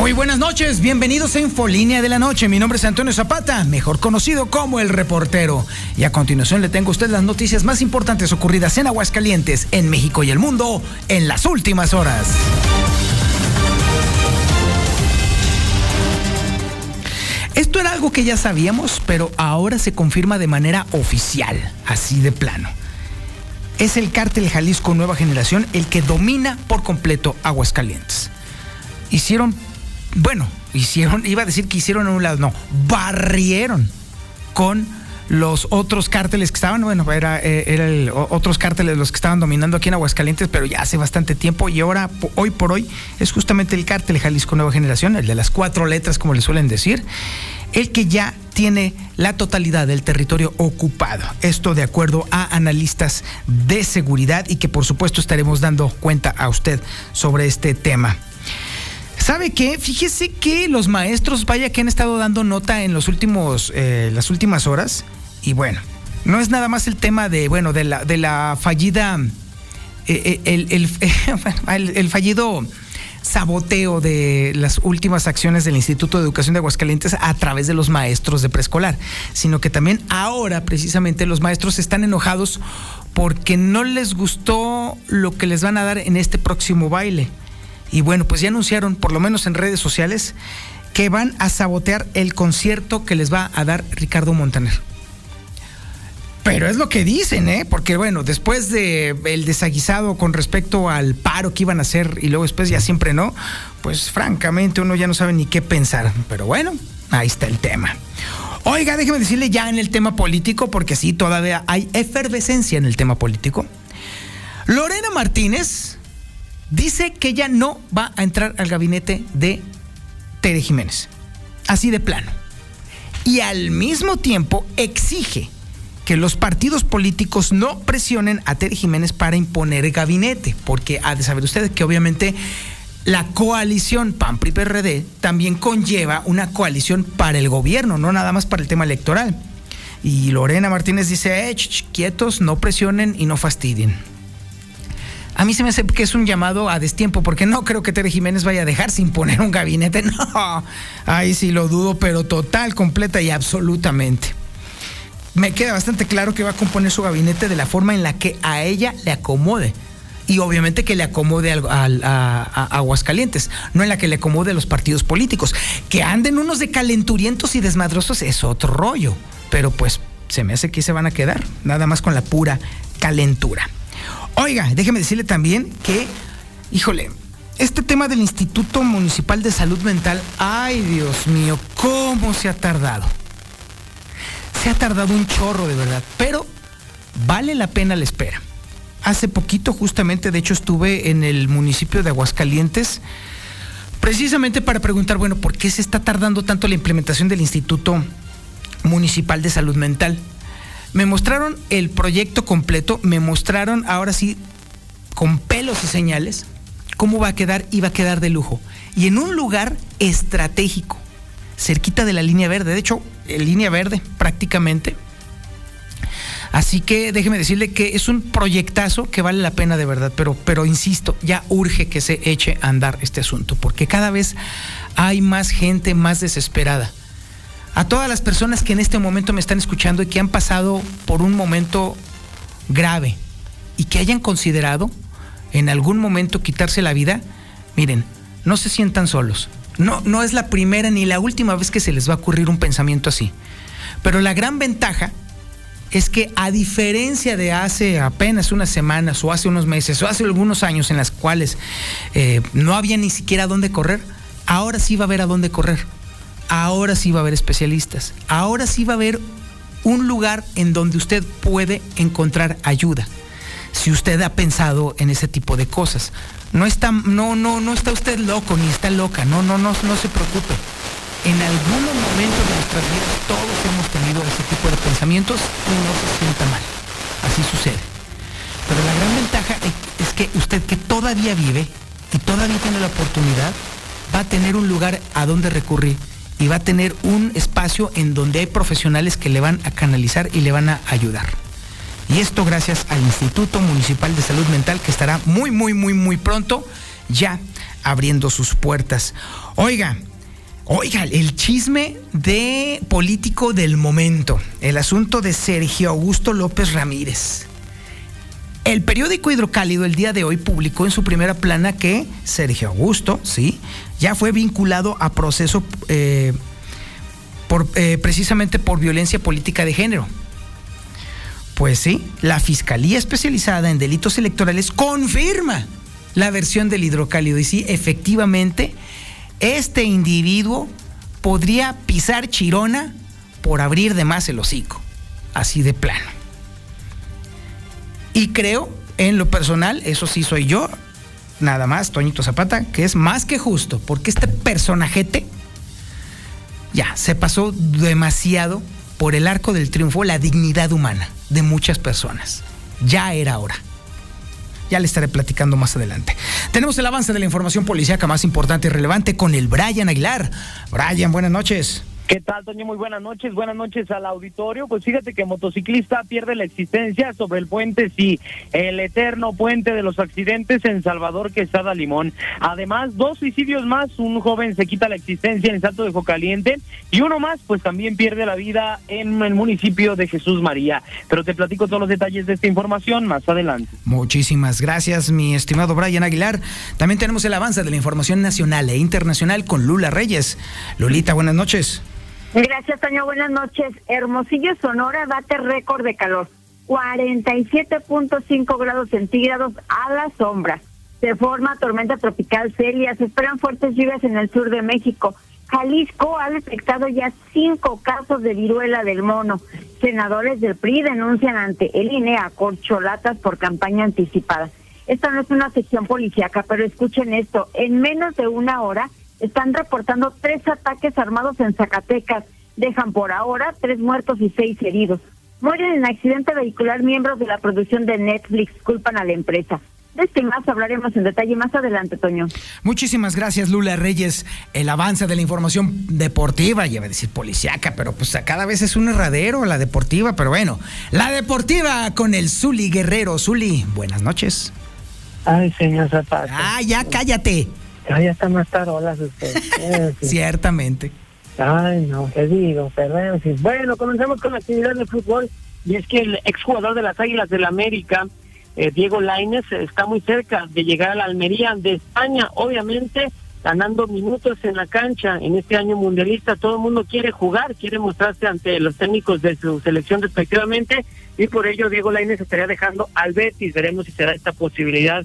Muy buenas noches, bienvenidos a Infolínea de la Noche. Mi nombre es Antonio Zapata, mejor conocido como el reportero. Y a continuación le tengo a usted las noticias más importantes ocurridas en Aguascalientes, en México y el mundo en las últimas horas. Esto era algo que ya sabíamos, pero ahora se confirma de manera oficial, así de plano. Es el cártel Jalisco Nueva Generación el que domina por completo Aguascalientes. Hicieron bueno, hicieron, iba a decir que hicieron a un lado, no, barrieron con los otros cárteles que estaban, bueno, era, eh, era otros cárteles los que estaban dominando aquí en Aguascalientes, pero ya hace bastante tiempo y ahora, hoy por hoy, es justamente el cártel Jalisco Nueva Generación, el de las cuatro letras, como le suelen decir, el que ya tiene la totalidad del territorio ocupado. Esto de acuerdo a analistas de seguridad y que por supuesto estaremos dando cuenta a usted sobre este tema. ¿Sabe qué? Fíjese que los maestros, vaya que han estado dando nota en los últimos, eh, las últimas horas. Y bueno, no es nada más el tema de, bueno, de la, de la fallida, eh, eh, el, el, fallido saboteo de las últimas acciones del Instituto de Educación de Aguascalientes a través de los maestros de preescolar, sino que también ahora precisamente los maestros están enojados porque no les gustó lo que les van a dar en este próximo baile. Y bueno, pues ya anunciaron, por lo menos en redes sociales, que van a sabotear el concierto que les va a dar Ricardo Montaner. Pero es lo que dicen, ¿eh? Porque bueno, después de el desaguisado con respecto al paro que iban a hacer y luego después ya siempre no, pues francamente uno ya no sabe ni qué pensar. Pero bueno, ahí está el tema. Oiga, déjeme decirle ya en el tema político, porque sí, todavía hay efervescencia en el tema político. Lorena Martínez dice que ella no va a entrar al gabinete de Tere Jiménez. Así de plano. Y al mismo tiempo exige que los partidos políticos no presionen a Tere Jiménez para imponer gabinete, porque ha de saber usted que obviamente la coalición PAN-PRI-PRD también conlleva una coalición para el gobierno, no nada más para el tema electoral. Y Lorena Martínez dice, eh, quietos, no presionen y no fastidien a mí se me hace que es un llamado a destiempo, porque no creo que Tere Jiménez vaya a dejar sin poner un gabinete. No, ahí sí lo dudo, pero total, completa y absolutamente. Me queda bastante claro que va a componer su gabinete de la forma en la que a ella le acomode. Y obviamente que le acomode a, Aguascalientes, no en la que le acomode a los partidos políticos. Que anden unos de calenturientos y desmadrosos es otro rollo. Pero pues se me hace que se van a quedar, nada más con la pura calentura. Oiga, déjeme decirle también que, híjole, este tema del Instituto Municipal de Salud Mental, ay Dios mío, cómo se ha tardado. Se ha tardado un chorro de verdad, pero vale la pena la espera. Hace poquito, justamente, de hecho, estuve en el municipio de Aguascalientes, precisamente para preguntar, bueno, ¿por qué se está tardando tanto la implementación del Instituto Municipal de Salud Mental? Me mostraron el proyecto completo, me mostraron ahora sí con pelos y señales cómo va a quedar y va a quedar de lujo. Y en un lugar estratégico, cerquita de la línea verde, de hecho, línea verde prácticamente. Así que déjeme decirle que es un proyectazo que vale la pena de verdad, pero, pero insisto, ya urge que se eche a andar este asunto, porque cada vez hay más gente más desesperada a todas las personas que en este momento me están escuchando y que han pasado por un momento grave y que hayan considerado en algún momento quitarse la vida, miren, no se sientan solos. No, no es la primera ni la última vez que se les va a ocurrir un pensamiento así. Pero la gran ventaja es que a diferencia de hace apenas unas semanas o hace unos meses o hace algunos años en las cuales eh, no había ni siquiera dónde correr, ahora sí va a haber a dónde correr ahora sí va a haber especialistas, ahora sí va a haber un lugar en donde usted puede encontrar ayuda. si usted ha pensado en ese tipo de cosas. No está, no, no, no está usted loco ni está loca, no, no, no, no se preocupe. En algún momento de nuestras vidas todos hemos tenido ese tipo de pensamientos y no se sienta mal. Así sucede. Pero la gran ventaja es que usted que todavía vive y todavía tiene la oportunidad, va a tener un lugar a donde recurrir y va a tener un espacio en donde hay profesionales que le van a canalizar y le van a ayudar. Y esto gracias al Instituto Municipal de Salud Mental que estará muy, muy, muy, muy pronto ya abriendo sus puertas. Oiga, oiga, el chisme de político del momento, el asunto de Sergio Augusto López Ramírez. El periódico Hidrocálido el día de hoy publicó en su primera plana que Sergio Augusto, sí, ya fue vinculado a proceso eh, eh, precisamente por violencia política de género. Pues sí, la Fiscalía Especializada en Delitos Electorales confirma la versión del hidrocálido. Y sí, efectivamente, este individuo podría pisar Chirona por abrir de más el hocico. Así de plano. Y creo, en lo personal, eso sí soy yo, nada más, Toñito Zapata, que es más que justo, porque este personajete ya se pasó demasiado por el arco del triunfo la dignidad humana de muchas personas. Ya era hora. Ya le estaré platicando más adelante. Tenemos el avance de la información policíaca más importante y relevante con el Brian Aguilar. Brian, buenas noches. ¿Qué tal, Toño? Muy buenas noches. Buenas noches al auditorio. Pues fíjate que motociclista pierde la existencia sobre el puente, sí, el eterno puente de los accidentes en Salvador Quesada Limón. Además, dos suicidios más. Un joven se quita la existencia en el Salto de Jocaliente y uno más, pues también pierde la vida en el municipio de Jesús María. Pero te platico todos los detalles de esta información más adelante. Muchísimas gracias, mi estimado Brian Aguilar. También tenemos el avance de la información nacional e internacional con Lula Reyes. Lulita, buenas noches. Gracias, Toño. Buenas noches. Hermosillo, Sonora, bate récord de calor. 47.5 grados centígrados a la sombra. Se forma tormenta tropical Celia. Se esperan fuertes lluvias en el sur de México. Jalisco ha detectado ya cinco casos de viruela del mono. Senadores del PRI denuncian ante el INE a corcholatas por campaña anticipada. Esta no es una sección policíaca, pero escuchen esto. En menos de una hora, están reportando tres ataques armados en Zacatecas. Dejan por ahora tres muertos y seis heridos. Mueren en accidente vehicular miembros de la producción de Netflix, culpan a la empresa. De este más hablaremos en detalle más adelante, Toño. Muchísimas gracias, Lula Reyes. El avance de la información deportiva, ya a decir policiaca, pero pues cada vez es un herradero la deportiva, pero bueno, la deportiva con el Zuli Guerrero. Zuli, buenas noches. Ay, señor Zapata. Ah, ya cállate. Ya está más tarde, usted. Ciertamente. Ay, no, qué digo, perdón. Bueno, comenzamos con la actividad de fútbol. Y es que el exjugador de las Águilas del la América, eh, Diego Laines, está muy cerca de llegar a la Almería de España. Obviamente, ganando minutos en la cancha en este año mundialista. Todo el mundo quiere jugar, quiere mostrarse ante los técnicos de su selección respectivamente. Y por ello, Diego Laines estaría dejando al Betis. Veremos si será esta posibilidad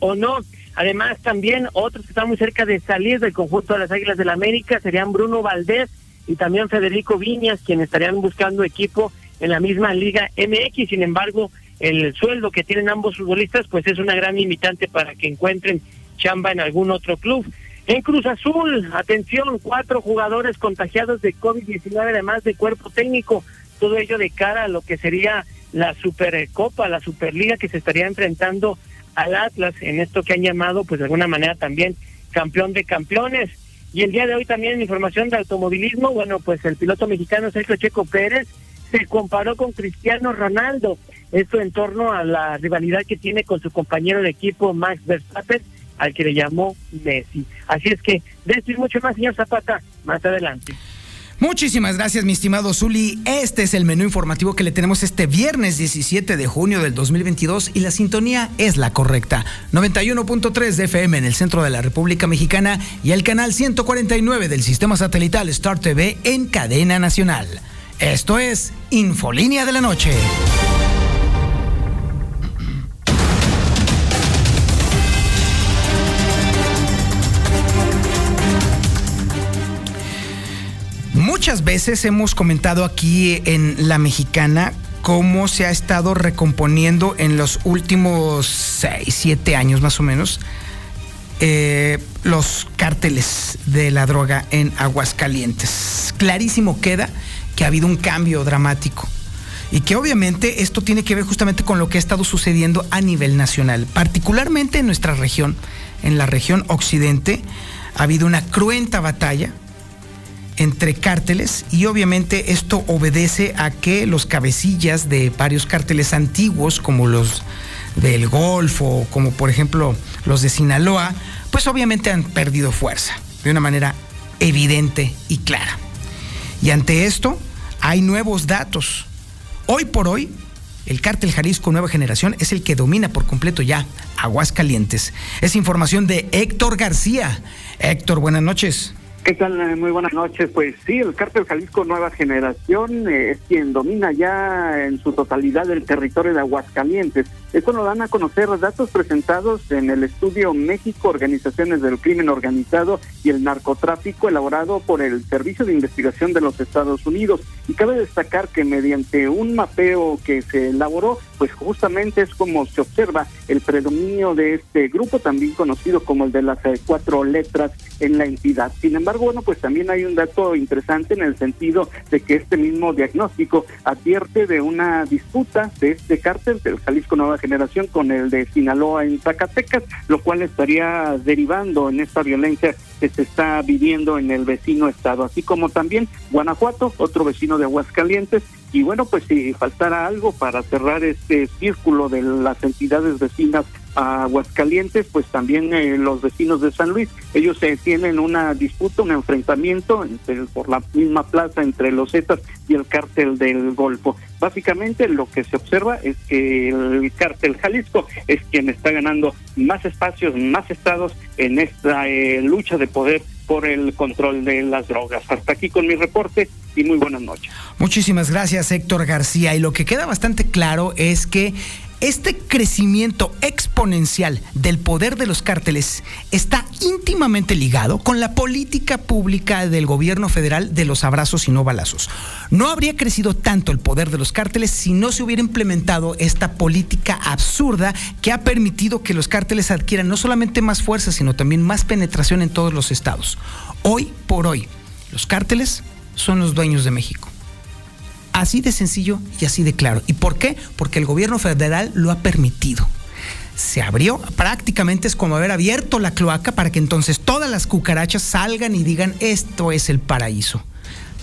o no. Además, también otros que están muy cerca de salir del conjunto de las Águilas del la América serían Bruno Valdés y también Federico Viñas, quienes estarían buscando equipo en la misma Liga MX. Sin embargo, el sueldo que tienen ambos futbolistas, pues es una gran limitante para que encuentren chamba en algún otro club. En Cruz Azul, atención, cuatro jugadores contagiados de COVID-19, además de cuerpo técnico. Todo ello de cara a lo que sería la Supercopa, la Superliga que se estaría enfrentando al Atlas en esto que han llamado, pues de alguna manera también campeón de campeones. Y el día de hoy también información de automovilismo, bueno, pues el piloto mexicano Sergio Checo Pérez se comparó con Cristiano Ronaldo, esto en torno a la rivalidad que tiene con su compañero de equipo Max Verstappen, al que le llamó Messi. Así es que de esto y mucho más, señor Zapata, más adelante. Muchísimas gracias, mi estimado Zuli. Este es el menú informativo que le tenemos este viernes 17 de junio del 2022 y la sintonía es la correcta. 91.3 de FM en el centro de la República Mexicana y el canal 149 del sistema satelital Star TV en cadena nacional. Esto es Infolínea de la Noche. Muchas veces hemos comentado aquí en La Mexicana cómo se ha estado recomponiendo en los últimos 6, 7 años más o menos eh, los cárteles de la droga en Aguascalientes. Clarísimo queda que ha habido un cambio dramático y que obviamente esto tiene que ver justamente con lo que ha estado sucediendo a nivel nacional, particularmente en nuestra región, en la región occidente, ha habido una cruenta batalla entre cárteles y obviamente esto obedece a que los cabecillas de varios cárteles antiguos como los del Golfo, como por ejemplo los de Sinaloa, pues obviamente han perdido fuerza de una manera evidente y clara. Y ante esto hay nuevos datos. Hoy por hoy, el cártel Jalisco Nueva Generación es el que domina por completo ya Aguascalientes. Es información de Héctor García. Héctor, buenas noches. ¿Qué tal? Eh, muy buenas noches. Pues sí, el cártel Jalisco Nueva Generación eh, es quien domina ya en su totalidad el territorio de Aguascalientes. Esto lo dan a conocer datos presentados en el estudio México, Organizaciones del Crimen Organizado y el Narcotráfico, elaborado por el Servicio de Investigación de los Estados Unidos. Y cabe destacar que mediante un mapeo que se elaboró, pues justamente es como se observa el predominio de este grupo, también conocido como el de las eh, cuatro letras en la entidad. Sin embargo, bueno, pues también hay un dato interesante en el sentido de que este mismo diagnóstico advierte de una disputa de este cártel del Jalisco Nueva Generación con el de Sinaloa en Zacatecas, lo cual estaría derivando en esta violencia que se está viviendo en el vecino estado, así como también Guanajuato, otro vecino de Aguascalientes, y bueno, pues si faltara algo para cerrar este círculo de las entidades vecinas a Aguascalientes, pues también eh, los vecinos de San Luis, ellos eh, tienen una disputa, un enfrentamiento por la misma plaza entre los Zetas y el cártel del Golfo. Básicamente lo que se observa es que el cártel Jalisco es quien está ganando más espacios, más estados en esta eh, lucha de poder por el control de las drogas. Hasta aquí con mi reporte y muy buenas noches. Muchísimas gracias Héctor García. Y lo que queda bastante claro es que este crecimiento exponencial del poder de los cárteles está íntimamente ligado con la política pública del gobierno federal de los abrazos y no balazos. No habría crecido tanto el poder de los cárteles si no se hubiera implementado esta política absurda que ha permitido que los cárteles adquieran no solamente más fuerza, sino también más penetración en todos los estados. Hoy por hoy, los cárteles son los dueños de México. Así de sencillo y así de claro. ¿Y por qué? Porque el gobierno federal lo ha permitido. Se abrió, prácticamente es como haber abierto la cloaca para que entonces todas las cucarachas salgan y digan, esto es el paraíso.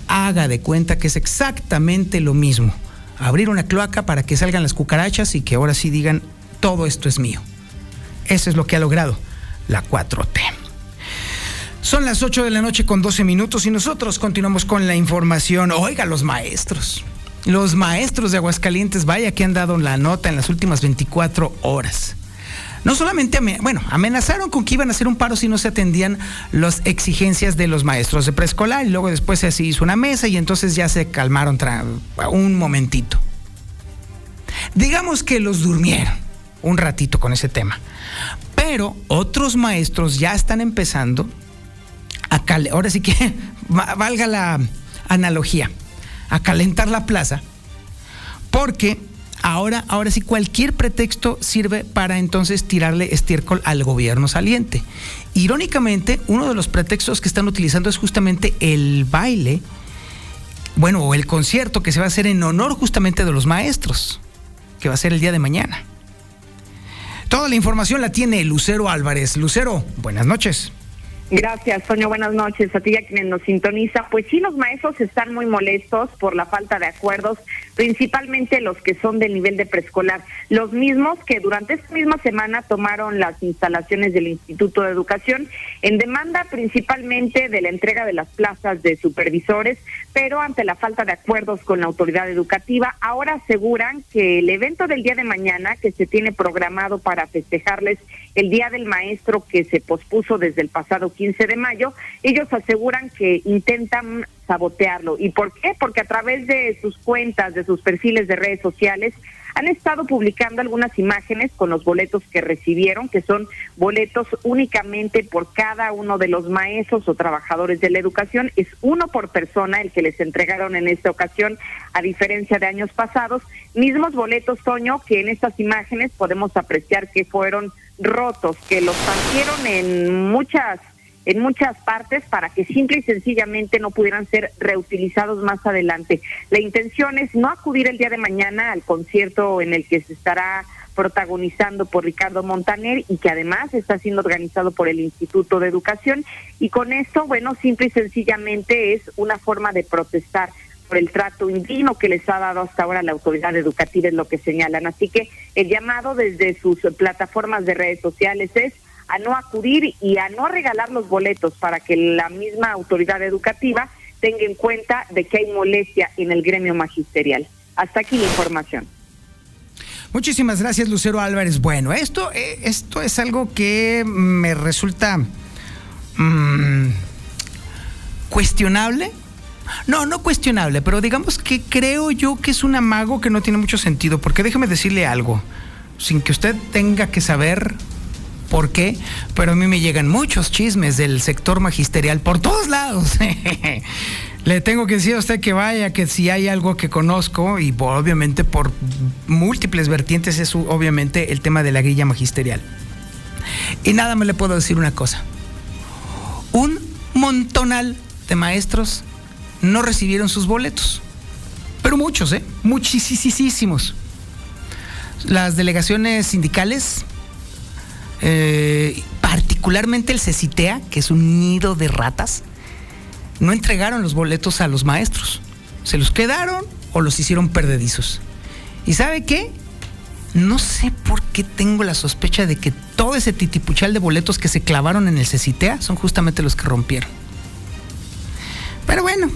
Haga de cuenta que es exactamente lo mismo. Abrir una cloaca para que salgan las cucarachas y que ahora sí digan, todo esto es mío. Eso es lo que ha logrado la 4T. Son las 8 de la noche con 12 minutos y nosotros continuamos con la información. Oiga, los maestros. Los maestros de Aguascalientes, vaya que han dado la nota en las últimas 24 horas. No solamente, bueno, amenazaron con que iban a hacer un paro si no se atendían las exigencias de los maestros de preescolar y luego después se hizo una mesa y entonces ya se calmaron un momentito. Digamos que los durmieron un ratito con ese tema. Pero otros maestros ya están empezando ahora sí que valga la analogía, a calentar la plaza, porque ahora, ahora sí cualquier pretexto sirve para entonces tirarle estiércol al gobierno saliente. Irónicamente, uno de los pretextos que están utilizando es justamente el baile, bueno, o el concierto que se va a hacer en honor justamente de los maestros, que va a ser el día de mañana. Toda la información la tiene Lucero Álvarez. Lucero, buenas noches. Gracias, Sonia. Buenas noches a ti y a quienes nos sintoniza. Pues sí, los maestros están muy molestos por la falta de acuerdos, principalmente los que son del nivel de preescolar. Los mismos que durante esta misma semana tomaron las instalaciones del Instituto de Educación en demanda principalmente de la entrega de las plazas de supervisores, pero ante la falta de acuerdos con la autoridad educativa, ahora aseguran que el evento del día de mañana, que se tiene programado para festejarles el Día del Maestro, que se pospuso desde el pasado 15 de mayo, ellos aseguran que intentan sabotearlo. ¿Y por qué? Porque a través de sus cuentas, de sus perfiles de redes sociales, han estado publicando algunas imágenes con los boletos que recibieron, que son boletos únicamente por cada uno de los maestros o trabajadores de la educación. Es uno por persona el que les entregaron en esta ocasión, a diferencia de años pasados. Mismos boletos, Toño, que en estas imágenes podemos apreciar que fueron rotos, que los partieron en muchas en muchas partes para que simple y sencillamente no pudieran ser reutilizados más adelante. La intención es no acudir el día de mañana al concierto en el que se estará protagonizando por Ricardo Montaner y que además está siendo organizado por el Instituto de Educación y con esto, bueno, simple y sencillamente es una forma de protestar el trato indigno que les ha dado hasta ahora la autoridad educativa, es lo que señalan. Así que el llamado desde sus plataformas de redes sociales es a no acudir y a no regalar los boletos para que la misma autoridad educativa tenga en cuenta de que hay molestia en el gremio magisterial. Hasta aquí la información. Muchísimas gracias, Lucero Álvarez. Bueno, esto, eh, esto es algo que me resulta mm, cuestionable. No, no cuestionable, pero digamos que creo yo que es un amago que no tiene mucho sentido, porque déjeme decirle algo, sin que usted tenga que saber por qué, pero a mí me llegan muchos chismes del sector magisterial por todos lados. Le tengo que decir a usted que vaya, que si hay algo que conozco, y obviamente por múltiples vertientes, es obviamente el tema de la grilla magisterial. Y nada me le puedo decir una cosa. Un montonal de maestros no recibieron sus boletos. Pero muchos, ¿eh? Muchísimos. Las delegaciones sindicales eh, particularmente el CECITEA, que es un nido de ratas, no entregaron los boletos a los maestros. Se los quedaron o los hicieron perdedizos. ¿Y sabe qué? No sé por qué tengo la sospecha de que todo ese titipuchal de boletos que se clavaron en el CECITEA son justamente los que rompieron. Pero bueno,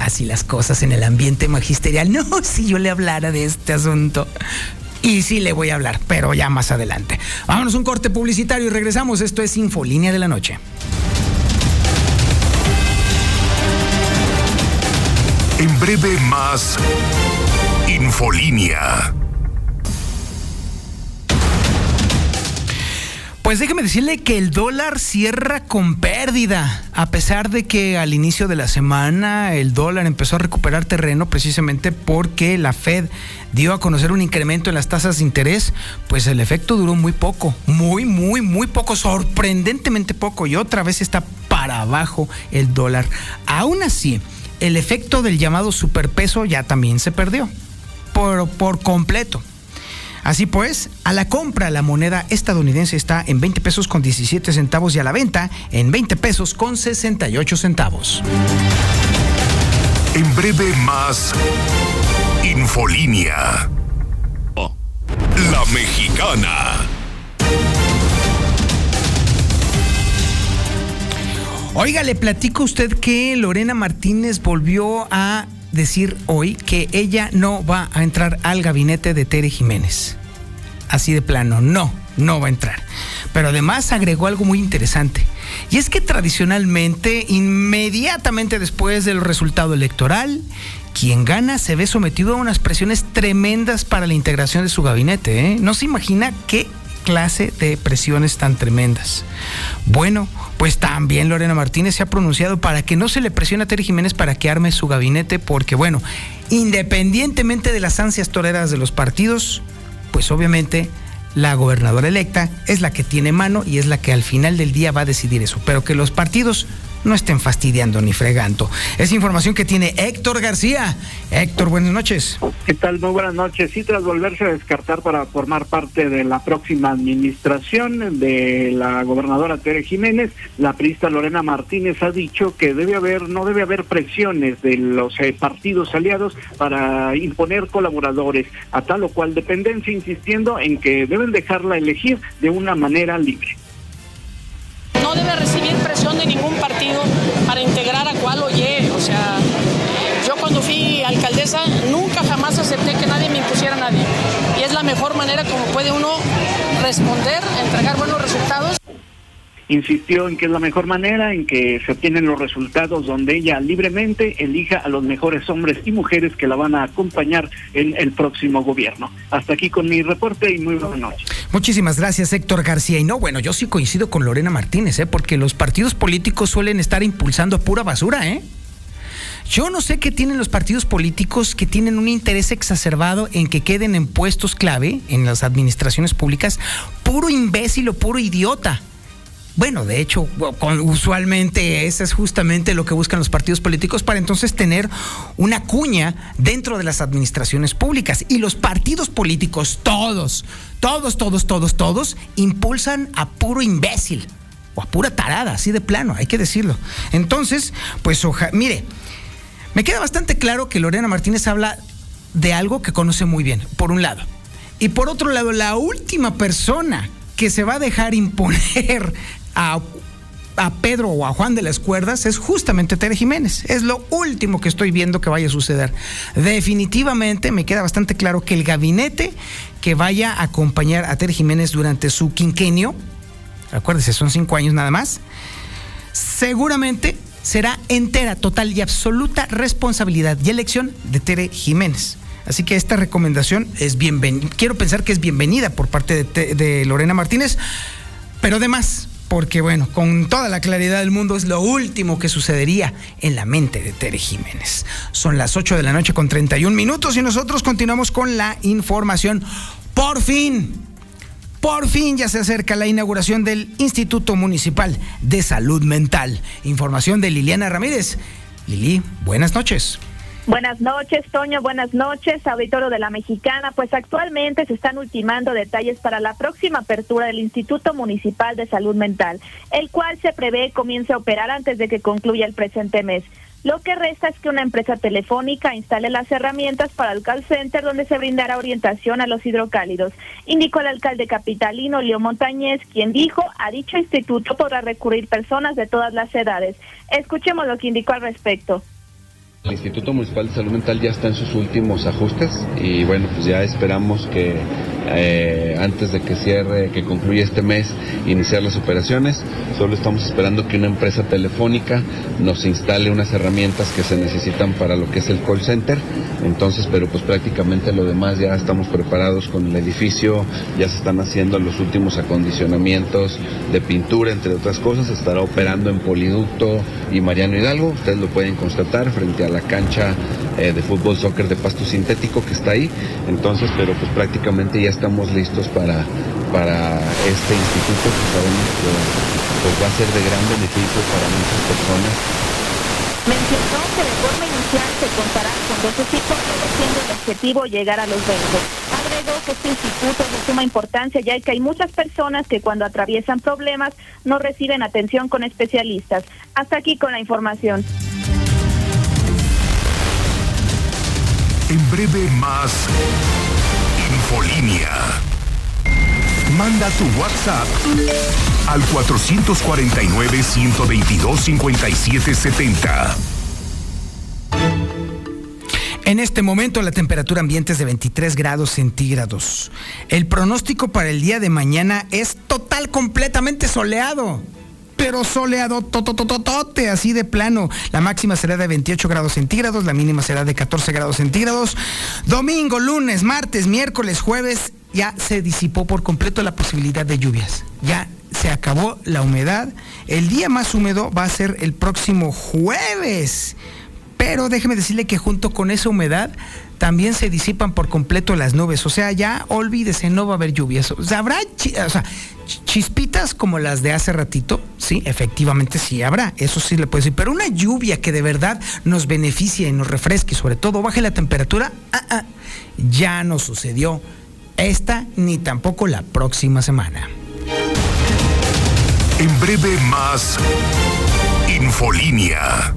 así las cosas en el ambiente magisterial. No, si yo le hablara de este asunto, y sí le voy a hablar, pero ya más adelante. Vámonos un corte publicitario y regresamos. Esto es Infolínea de la Noche. En breve más Infolínea. Pues déjeme decirle que el dólar cierra con pérdida, a pesar de que al inicio de la semana el dólar empezó a recuperar terreno precisamente porque la Fed dio a conocer un incremento en las tasas de interés, pues el efecto duró muy poco, muy, muy, muy poco, sorprendentemente poco y otra vez está para abajo el dólar. Aún así, el efecto del llamado superpeso ya también se perdió por, por completo. Así pues, a la compra la moneda estadounidense está en 20 pesos con 17 centavos y a la venta en 20 pesos con 68 centavos. En breve más Infolínea. La mexicana. Oiga, le platico a usted que Lorena Martínez volvió a decir hoy que ella no va a entrar al gabinete de Tere Jiménez. Así de plano, no, no va a entrar. Pero además agregó algo muy interesante. Y es que tradicionalmente, inmediatamente después del resultado electoral, quien gana se ve sometido a unas presiones tremendas para la integración de su gabinete. ¿eh? No se imagina qué clase de presiones tan tremendas. Bueno, pues también Lorena Martínez se ha pronunciado para que no se le presione a Tere Jiménez para que arme su gabinete, porque bueno, independientemente de las ansias toreras de los partidos, pues obviamente la gobernadora electa es la que tiene mano y es la que al final del día va a decidir eso, pero que los partidos no estén fastidiando ni fregando. Es información que tiene Héctor García. Héctor, buenas noches. ¿Qué tal? Muy buenas noches. Sí, tras volverse a descartar para formar parte de la próxima administración de la gobernadora Tere Jiménez, la priista Lorena Martínez ha dicho que debe haber, no debe haber presiones de los eh, partidos aliados para imponer colaboradores a tal o cual dependencia, insistiendo en que deben dejarla elegir de una manera libre no debe recibir presión de ningún partido para integrar a cual oye. O sea, yo cuando fui alcaldesa nunca jamás acepté que nadie me impusiera a nadie. Y es la mejor manera como puede uno responder, entregar buenos resultados. Insistió en que es la mejor manera en que se obtienen los resultados donde ella libremente elija a los mejores hombres y mujeres que la van a acompañar en el próximo gobierno. Hasta aquí con mi reporte y muy buenas noches. Muchísimas gracias, Héctor García. Y no, bueno, yo sí coincido con Lorena Martínez, ¿eh? porque los partidos políticos suelen estar impulsando pura basura, ¿eh? Yo no sé qué tienen los partidos políticos que tienen un interés exacerbado en que queden en puestos clave en las administraciones públicas puro imbécil o puro idiota. Bueno, de hecho, usualmente eso es justamente lo que buscan los partidos políticos para entonces tener una cuña dentro de las administraciones públicas. Y los partidos políticos, todos, todos, todos, todos, todos, impulsan a puro imbécil o a pura tarada, así de plano, hay que decirlo. Entonces, pues, oja, mire, me queda bastante claro que Lorena Martínez habla de algo que conoce muy bien, por un lado. Y por otro lado, la última persona que se va a dejar imponer a, Pedro o a Juan de las Cuerdas es justamente Tere Jiménez. Es lo último que estoy viendo que vaya a suceder. Definitivamente me queda bastante claro que el gabinete que vaya a acompañar a Tere Jiménez durante su quinquenio, acuérdese, son cinco años nada más, seguramente será entera, total y absoluta responsabilidad y elección de Tere Jiménez. Así que esta recomendación es bienvenida, quiero pensar que es bienvenida por parte de, de Lorena Martínez, pero además, porque bueno, con toda la claridad del mundo es lo último que sucedería en la mente de Tere Jiménez. Son las 8 de la noche con 31 minutos y nosotros continuamos con la información. Por fin, por fin ya se acerca la inauguración del Instituto Municipal de Salud Mental. Información de Liliana Ramírez. Lili, buenas noches. Buenas noches, Toño. Buenas noches, auditorio de la Mexicana. Pues actualmente se están ultimando detalles para la próxima apertura del Instituto Municipal de Salud Mental, el cual se prevé comience a operar antes de que concluya el presente mes. Lo que resta es que una empresa telefónica instale las herramientas para el call center donde se brindará orientación a los hidrocálidos, indicó el alcalde capitalino Leo Montañez, quien dijo a dicho instituto podrá recurrir personas de todas las edades. Escuchemos lo que indicó al respecto. El Instituto Municipal de Salud Mental ya está en sus últimos ajustes y bueno, pues ya esperamos que eh, antes de que cierre, que concluya este mes, iniciar las operaciones. Solo estamos esperando que una empresa telefónica nos instale unas herramientas que se necesitan para lo que es el call center. Entonces, pero pues prácticamente lo demás ya estamos preparados con el edificio, ya se están haciendo los últimos acondicionamientos de pintura, entre otras cosas. Estará operando en Poliducto y Mariano Hidalgo. Ustedes lo pueden constatar frente a la cancha eh, de fútbol soccer de pasto sintético que está ahí. Entonces, pero pues prácticamente ya estamos listos para, para este instituto que sabemos que pues, va a ser de gran beneficio para muchas personas. Mencionó que de forma inicial se contará con dos equipos, siendo el objetivo llegar a los 20. Agregó que este instituto es de suma importancia ya que hay muchas personas que cuando atraviesan problemas no reciben atención con especialistas. Hasta aquí con la información. En breve más Infolínea. Manda tu WhatsApp al 449-122-5770. En este momento la temperatura ambiente es de 23 grados centígrados. El pronóstico para el día de mañana es total, completamente soleado pero soleado, totototote, así de plano. La máxima será de 28 grados centígrados, la mínima será de 14 grados centígrados. Domingo, lunes, martes, miércoles, jueves, ya se disipó por completo la posibilidad de lluvias. Ya se acabó la humedad. El día más húmedo va a ser el próximo jueves. Pero déjeme decirle que junto con esa humedad también se disipan por completo las nubes. O sea, ya olvídese, no va a haber lluvias. O sea, habrá o sea, chispitas como las de hace ratito. Sí, efectivamente sí habrá. Eso sí le puedo decir. Pero una lluvia que de verdad nos beneficie y nos refresque y sobre todo baje la temperatura, ah, ah, ya no sucedió esta ni tampoco la próxima semana. En breve más Infolínea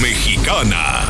Mexicana.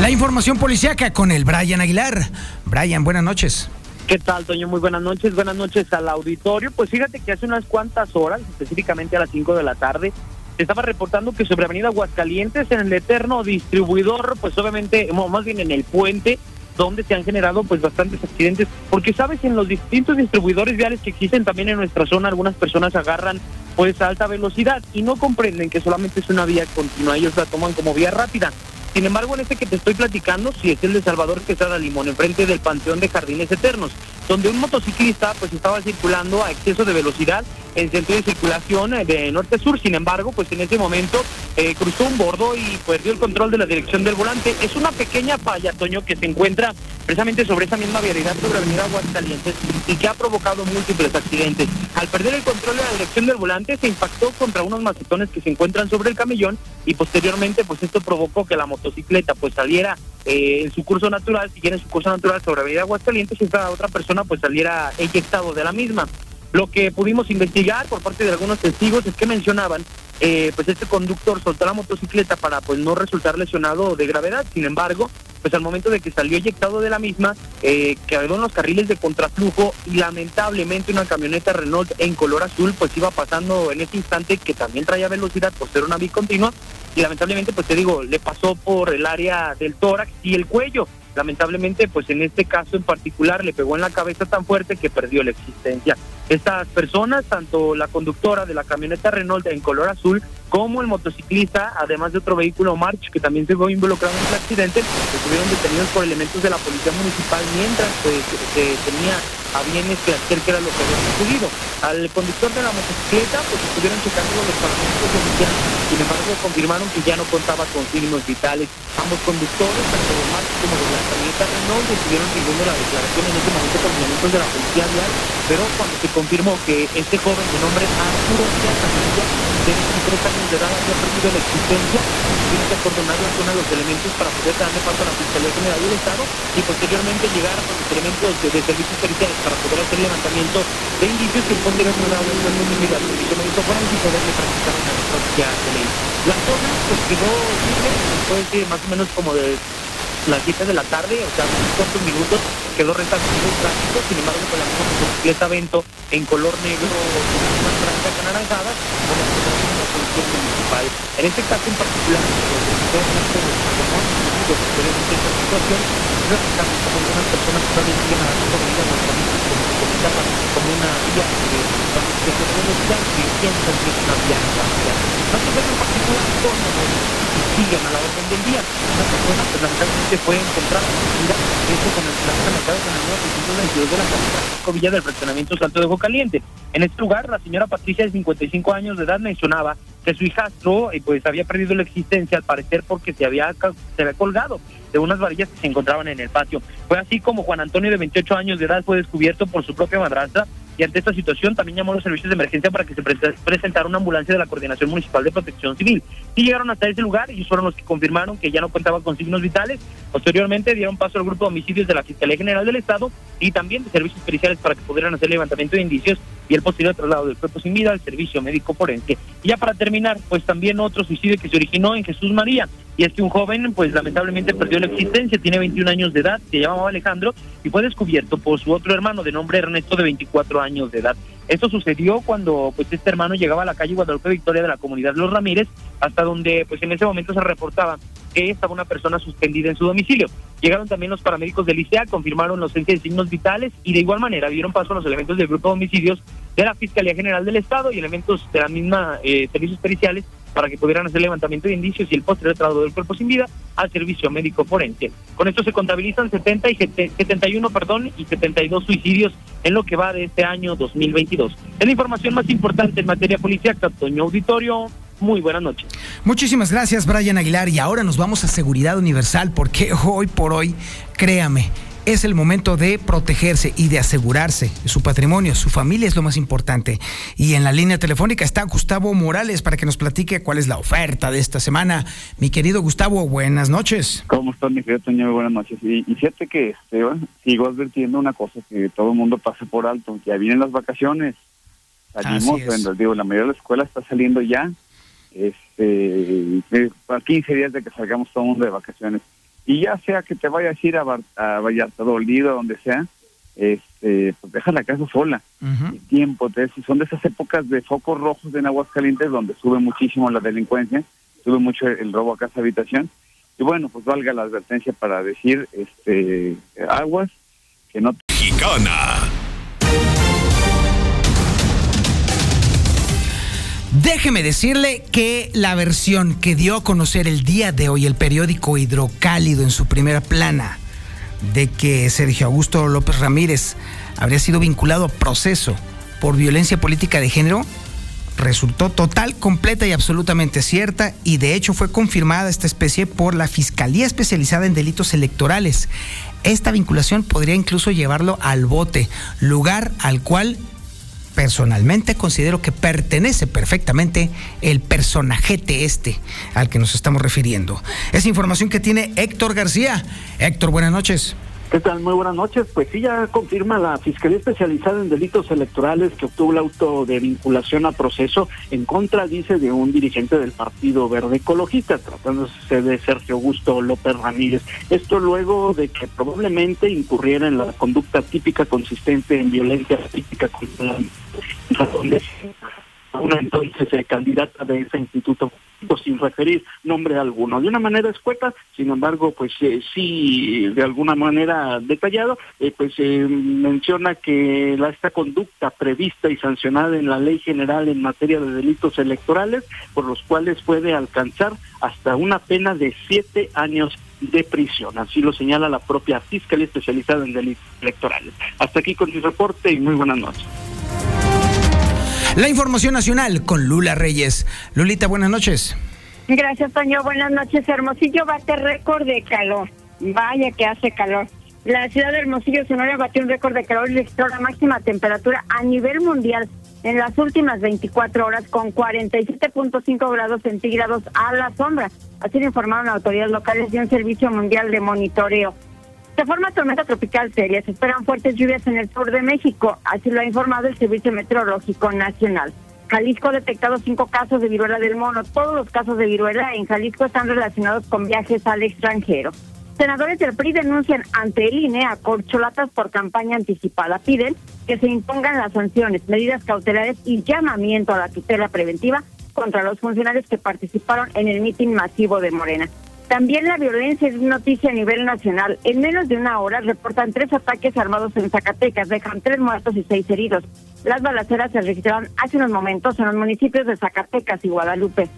La información policíaca con el Brian Aguilar. Brian, buenas noches. ¿Qué tal, Toño? Muy buenas noches. Buenas noches al auditorio. Pues fíjate que hace unas cuantas horas, específicamente a las 5 de la tarde, estaba reportando que sobre Avenida Aguascalientes, en el eterno distribuidor, pues obviamente, más bien en el puente, donde se han generado pues bastantes accidentes, porque sabes, en los distintos distribuidores viales que existen también en nuestra zona, algunas personas agarran pues a alta velocidad y no comprenden que solamente es una vía continua, ellos la toman como vía rápida. Sin embargo, en este que te estoy platicando, sí es el de Salvador Quesada Limón, enfrente del Panteón de Jardines Eternos, donde un motociclista pues estaba circulando a exceso de velocidad en sentido de circulación eh, de norte a sur. Sin embargo, pues en ese momento eh, cruzó un bordo y perdió el control de la dirección del volante. Es una pequeña falla, Toño, que se encuentra precisamente sobre esa misma vialidad sobre Avenida Aguascalientes y que ha provocado múltiples accidentes. Al perder el control de la dirección del volante, se impactó contra unos macetones que se encuentran sobre el camellón y posteriormente, pues esto provocó que la motocicleta pues saliera eh, en su curso natural, siguiera en su curso natural sobre Avenida Aguascalientes y esta otra persona pues saliera eyectado de la misma. Lo que pudimos investigar por parte de algunos testigos es que mencionaban, eh, pues este conductor soltó la motocicleta para pues no resultar lesionado de gravedad. Sin embargo, pues al momento de que salió eyectado de la misma, eh, quedó en los carriles de contraflujo y lamentablemente una camioneta Renault en color azul pues iba pasando en ese instante que también traía velocidad por ser una continua y lamentablemente pues te digo, le pasó por el área del tórax y el cuello lamentablemente, pues en este caso en particular le pegó en la cabeza tan fuerte que perdió la existencia. Estas personas, tanto la conductora de la camioneta Renault en color azul como el motociclista, además de otro vehículo March que también se fue involucrado en el accidente, estuvieron detenidos por elementos de la policía municipal mientras pues, se tenía a bien esclarecer qué era lo que había sucedido. Al conductor de la motocicleta, pues estuvieron checando los parámetros oficiales, sin embargo confirmaron que ya no contaba con signos vitales. Ambos conductores, tanto de Marx como de la camioneta Renault, estuvieron siguiendo la declaración en ese momento con elementos de la policía vial, pero cuando se confirmó que este joven de nombre Arturo Díaz Amaya, de 23 años de edad, había perdido la existencia, tiene que acordonar la zona los elementos para poder darle paso a la Fiscalía General del Estado y posteriormente llegar a los elementos de, de servicios periciales para poder hacer levantamiento de indicios que pondrían una un individual servicio médico forense y poderle practicar una necropsia de ley. La zona pues quedó libre después de más o menos como de las 7 de la tarde, o sea, unos cuantos minutos, quedó restablecido el tráfico, sin embargo, con la misma motocicleta Vento en color negro, con una franja anaranjada, con la policía municipal. En este caso en particular, pues, posteriormente esta situación, reflejamos como algunas personas todavía siguen a la vida como una vía de velocidad que piensan que es una vía espacial. Nosotros en particular con siguen a la orden del día. Una persona pues lamentablemente fue encontrada esto con el plan marcado con el número 622 de la Francisco Villa del fraccionamiento Salto de Caliente. En este lugar, la señora Patricia de 55 años de edad mencionaba que su hijastro eh, pues había perdido la existencia al parecer porque se había, se había colgado de unas varillas que se encontraban en el patio. Fue así como Juan Antonio de 28 años de edad fue descubierto por su propia madrastra y ante esta situación también llamó a los servicios de emergencia para que se presentara una ambulancia de la Coordinación Municipal de Protección Civil. Y llegaron hasta ese lugar y fueron los que confirmaron que ya no contaba con signos vitales. Posteriormente dieron paso al grupo de homicidios de la Fiscalía General del Estado y también de servicios periciales para que pudieran hacer levantamiento de indicios y el posterior traslado del cuerpo sin vida al servicio médico forense. Y ya para terminar, pues también otro suicidio que se originó en Jesús María. Y es que un joven, pues lamentablemente perdió la existencia, tiene 21 años de edad, se llamaba Alejandro y fue descubierto por su otro hermano de nombre Ernesto de 24 años de edad. Esto sucedió cuando pues este hermano llegaba a la calle Guadalupe Victoria de la comunidad Los Ramírez, hasta donde pues en ese momento se reportaba que estaba una persona suspendida en su domicilio. Llegaron también los paramédicos del ICEA, confirmaron los ausencia de signos vitales y de igual manera dieron paso a los elementos del grupo de homicidios de la Fiscalía General del Estado y elementos de la misma eh, servicios periciales para que pudieran hacer levantamiento de indicios y el posterior traslado del cuerpo sin vida al servicio médico forense. Con esto se contabilizan 70 y 71 perdón, y 72 suicidios en lo que va de este año 2022. Es la información más importante en materia policial, Toño Auditorio. Muy buenas noches. Muchísimas gracias, Brian Aguilar. Y ahora nos vamos a Seguridad Universal, porque hoy por hoy, créame, es el momento de protegerse y de asegurarse su patrimonio, su familia es lo más importante. Y en la línea telefónica está Gustavo Morales para que nos platique cuál es la oferta de esta semana. Mi querido Gustavo, buenas noches. ¿Cómo estás, mi querido Toño? Buenas noches. Y, fíjate que este, sigo advirtiendo una cosa que todo el mundo pasa por alto, ya vienen las vacaciones. Salimos, bueno, digo, la mayoría de la escuela está saliendo ya. Este, a 15 días de que salgamos todo el mundo de vacaciones y ya sea que te vayas a ir a, a Vallarta dolido, donde sea, este, pues deja la casa sola. El tiempo, te, son de esas épocas de focos rojos en Aguascalientes donde sube muchísimo la delincuencia, sube mucho el, robo a casa habitación y bueno, pues valga la advertencia para decir, este, aguas, que no... Mexicana. Déjeme decirle que la versión que dio a conocer el día de hoy el periódico Hidrocálido en su primera plana de que Sergio Augusto López Ramírez habría sido vinculado a proceso por violencia política de género resultó total, completa y absolutamente cierta y de hecho fue confirmada esta especie por la Fiscalía Especializada en Delitos Electorales. Esta vinculación podría incluso llevarlo al bote, lugar al cual personalmente considero que pertenece perfectamente el personajete este al que nos estamos refiriendo. Es información que tiene Héctor García. Héctor, buenas noches. ¿Qué tal? Muy buenas noches. Pues sí, ya confirma la Fiscalía Especializada en Delitos Electorales que obtuvo el auto de vinculación a proceso en contra, dice, de un dirigente del Partido Verde Ecologista, tratándose de Sergio Augusto López Ramírez. Esto luego de que probablemente incurriera en la conducta típica consistente en violencia política contra la una entonces eh, candidata de ese instituto sin referir nombre alguno. De una manera escueta, sin embargo, pues eh, sí, de alguna manera detallado, eh, pues menciona que la, esta conducta prevista y sancionada en la Ley General en materia de delitos electorales, por los cuales puede alcanzar hasta una pena de siete años de prisión. Así lo señala la propia Fiscalía Especializada en Delitos Electorales. Hasta aquí con mi reporte y muy buenas noches. La información nacional con Lula Reyes. Lulita, buenas noches. Gracias, Toño. Buenas noches. Hermosillo bate récord de calor. Vaya que hace calor. La ciudad de Hermosillo, Sonora, batió un récord de calor y registró la máxima temperatura a nivel mundial en las últimas 24 horas con 47.5 grados centígrados a la sombra. Así lo informaron autoridades locales y un servicio mundial de monitoreo. De forma tormenta tropical seria, se esperan fuertes lluvias en el sur de México, así lo ha informado el Servicio Meteorológico Nacional. Jalisco ha detectado cinco casos de viruela del mono. Todos los casos de viruela en Jalisco están relacionados con viajes al extranjero. Senadores del PRI denuncian ante el INE a corcholatas por campaña anticipada. Piden que se impongan las sanciones, medidas cautelares y llamamiento a la tutela preventiva contra los funcionarios que participaron en el mitin masivo de Morena. También la violencia es noticia a nivel nacional. En menos de una hora reportan tres ataques armados en Zacatecas, dejan tres muertos y seis heridos. Las balaceras se registraron hace unos momentos en los municipios de Zacatecas y Guadalupe.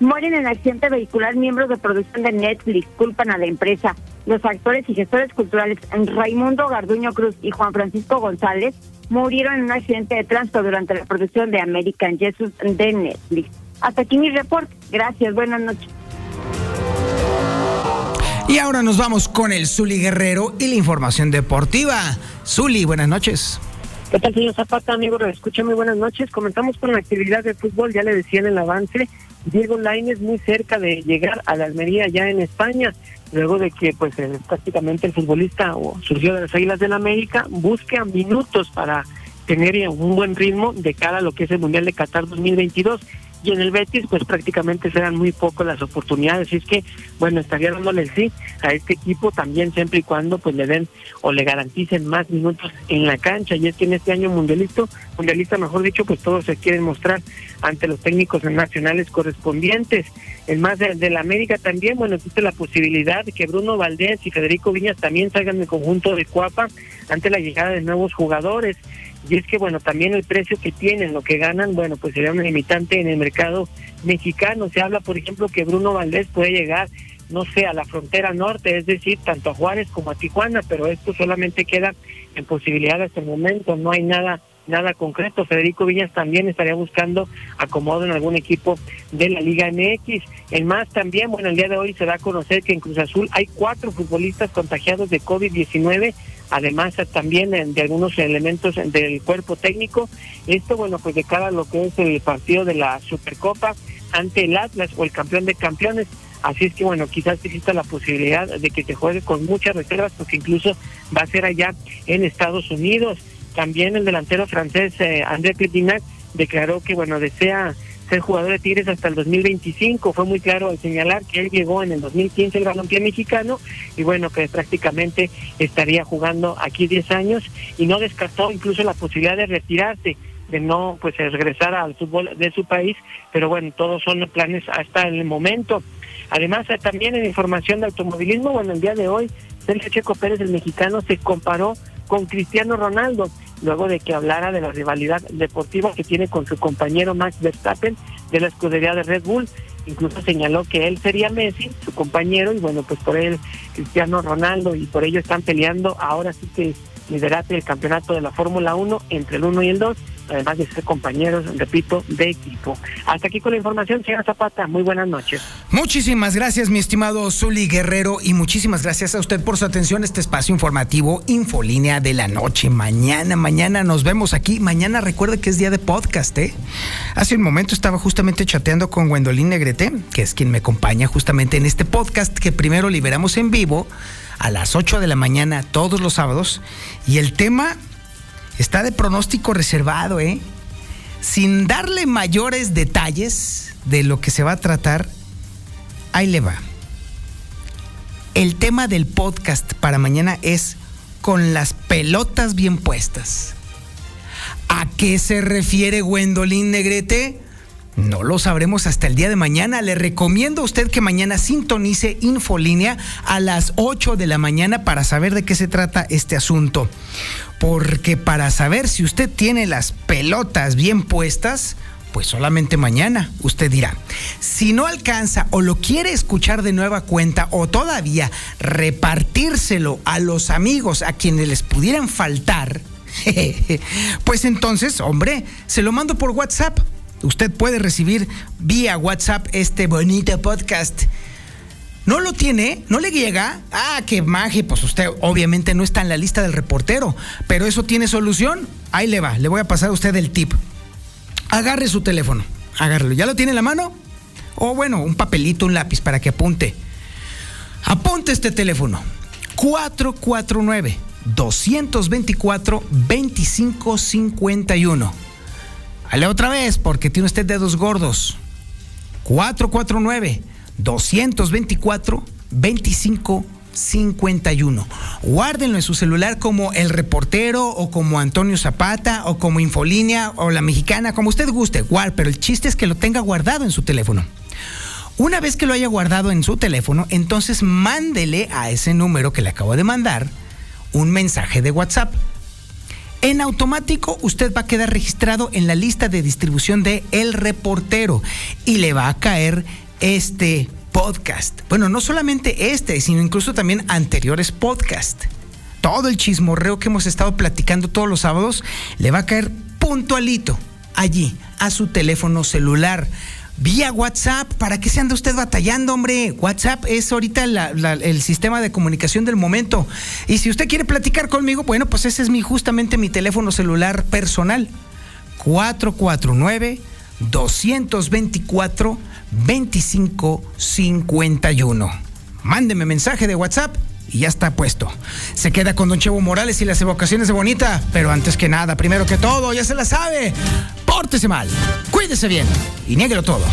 Mueren en accidente vehicular miembros de producción de Netflix, culpan a la empresa. Los actores y gestores culturales Raimundo Garduño Cruz y Juan Francisco González murieron en un accidente de tránsito durante la producción de American Jesus de Netflix. Hasta aquí mi reporte. Gracias, buenas noches. Y ahora nos vamos con el Zuli Guerrero y la información deportiva. Zuli, buenas noches. ¿Qué tal, señor Zapata, amigo? Escucha, muy buenas noches. Comenzamos con la actividad de fútbol, ya le decía en el avance, Diego Lainez muy cerca de llegar a la Almería ya en España, luego de que pues eh, prácticamente el futbolista surgió de las Águilas del la América, busque a minutos para tener un buen ritmo de cara a lo que es el Mundial de Qatar 2022 y en el Betis pues prácticamente serán muy pocas las oportunidades, y es que bueno, estaría dándole el sí a este equipo también siempre y cuando pues le den o le garanticen más minutos en la cancha y es que en este año mundialista, mundialista mejor dicho, pues todos se quieren mostrar ante los técnicos nacionales correspondientes. El más de, la América también, bueno, existe la posibilidad de que Bruno Valdés y Federico Viñas también salgan del conjunto de Cuapa ante la llegada de nuevos jugadores. Y es que, bueno, también el precio que tienen, lo que ganan, bueno, pues sería un limitante en el mercado mexicano. Se habla, por ejemplo, que Bruno Valdés puede llegar, no sé, a la frontera norte, es decir, tanto a Juárez como a Tijuana, pero esto solamente queda en posibilidad hasta el momento. No hay nada nada concreto. Federico Viñas también estaría buscando acomodo en algún equipo de la Liga MX. El más también, bueno, el día de hoy se da a conocer que en Cruz Azul hay cuatro futbolistas contagiados de COVID-19 además también de algunos elementos del cuerpo técnico. Esto, bueno, pues de cara a lo que es el partido de la Supercopa ante el Atlas o el campeón de campeones. Así es que, bueno, quizás exista la posibilidad de que se juegue con muchas reservas, porque incluso va a ser allá en Estados Unidos. También el delantero francés eh, André Cretinac declaró que, bueno, desea ser jugador de Tigres hasta el 2025. Fue muy claro al señalar que él llegó en el 2015 el balompié mexicano y bueno, que prácticamente estaría jugando aquí 10 años y no descartó incluso la posibilidad de retirarse de no pues regresar al fútbol de su país, pero bueno, todos son planes hasta el momento. Además, también en información de automovilismo, bueno, el día de hoy, Sergio Checo Pérez, el mexicano, se comparó con Cristiano Ronaldo, luego de que hablara de la rivalidad deportiva que tiene con su compañero Max Verstappen de la escudería de Red Bull. Incluso señaló que él sería Messi, su compañero, y bueno, pues por él Cristiano Ronaldo, y por ello están peleando ahora sí que liderate el campeonato de la Fórmula 1 entre el 1 y el 2 además de ser compañeros, repito, de equipo. Hasta aquí con la información, señora Zapata. Muy buenas noches. Muchísimas gracias, mi estimado Zuli Guerrero, y muchísimas gracias a usted por su atención este espacio informativo Infolínea de la Noche. Mañana, mañana nos vemos aquí. Mañana recuerde que es día de podcast, ¿eh? Hace un momento estaba justamente chateando con Gwendolyn Negrete, que es quien me acompaña justamente en este podcast que primero liberamos en vivo a las 8 de la mañana todos los sábados. Y el tema está de pronóstico reservado, ¿eh? Sin darle mayores detalles de lo que se va a tratar, ahí le va. El tema del podcast para mañana es con las pelotas bien puestas. ¿A qué se refiere Gwendolyn Negrete? No lo sabremos hasta el día de mañana. Le recomiendo a usted que mañana sintonice Infolínea a las 8 de la mañana para saber de qué se trata este asunto. Porque para saber si usted tiene las pelotas bien puestas, pues solamente mañana usted dirá. Si no alcanza o lo quiere escuchar de nueva cuenta o todavía repartírselo a los amigos a quienes les pudieran faltar, pues entonces, hombre, se lo mando por WhatsApp Usted puede recibir vía WhatsApp este bonito podcast. ¿No lo tiene? ¿No le llega? Ah, qué magia. Pues usted obviamente no está en la lista del reportero, pero eso tiene solución. Ahí le va, le voy a pasar a usted el tip. Agarre su teléfono, agárrelo. ¿Ya lo tiene en la mano? O bueno, un papelito, un lápiz para que apunte. Apunte este teléfono. 449 224 2551 Hale otra vez porque tiene usted dedos gordos. 449 224 2551. Guárdenlo en su celular como El Reportero o como Antonio Zapata o como Infolínea o La Mexicana, como usted guste. Guard, pero el chiste es que lo tenga guardado en su teléfono. Una vez que lo haya guardado en su teléfono, entonces mándele a ese número que le acabo de mandar un mensaje de WhatsApp en automático usted va a quedar registrado en la lista de distribución de El Reportero y le va a caer este podcast. Bueno, no solamente este, sino incluso también anteriores podcasts. Todo el chismorreo que hemos estado platicando todos los sábados le va a caer puntualito allí a su teléfono celular vía WhatsApp. ¿Para qué se anda usted batallando, hombre? WhatsApp es ahorita el sistema de comunicación del momento. Y si usted quiere platicar conmigo, bueno, pues ese es mi, justamente mi teléfono celular personal. 449 224 2551. Mándeme mensaje de WhatsApp y ya está puesto. Se queda con Don Chevo Morales y las evocaciones de Bonita, pero antes que nada, primero que todo, ya se la sabe, pórtese mal, cuídese bien y niéguelo todo.